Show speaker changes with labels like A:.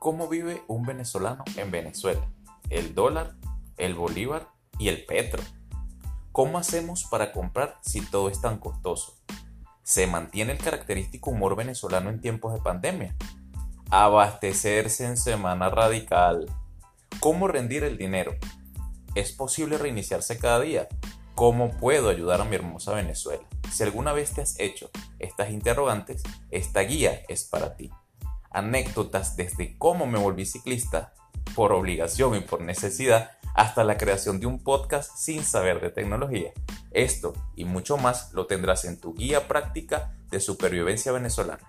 A: ¿Cómo vive un venezolano en Venezuela? El dólar, el bolívar y el petro. ¿Cómo hacemos para comprar si todo es tan costoso? ¿Se mantiene el característico humor venezolano en tiempos de pandemia? Abastecerse en semana radical. ¿Cómo rendir el dinero? ¿Es posible reiniciarse cada día? ¿Cómo puedo ayudar a mi hermosa Venezuela? Si alguna vez te has hecho estas interrogantes, esta guía es para ti anécdotas desde cómo me volví ciclista por obligación y por necesidad hasta la creación de un podcast sin saber de tecnología. Esto y mucho más lo tendrás en tu guía práctica de supervivencia venezolana.